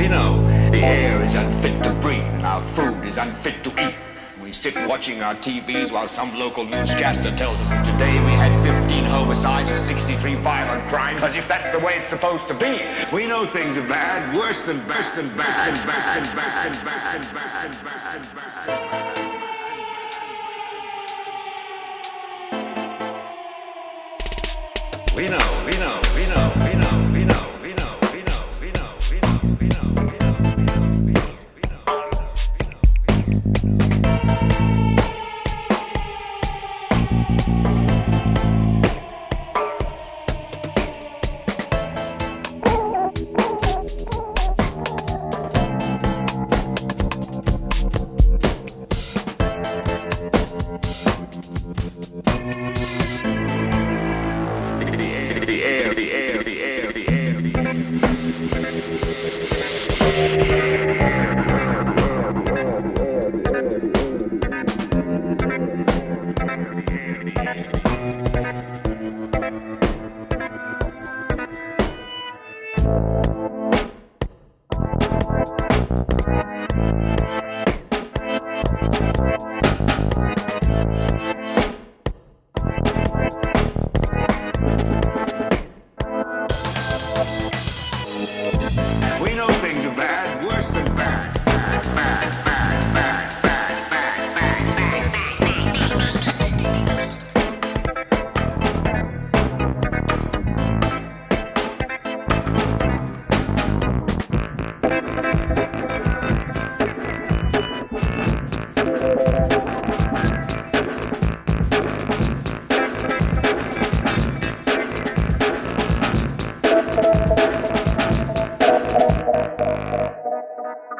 We know the air is unfit to breathe and our food is unfit to eat. We sit watching our TVs while some local newscaster tells us that today we had 15 homicides and 63 violent crimes, as if that's the way it's supposed to be. We know things are bad, worse than best and best and best and best and best and best and best and best and best. We know, we know, we know, Thank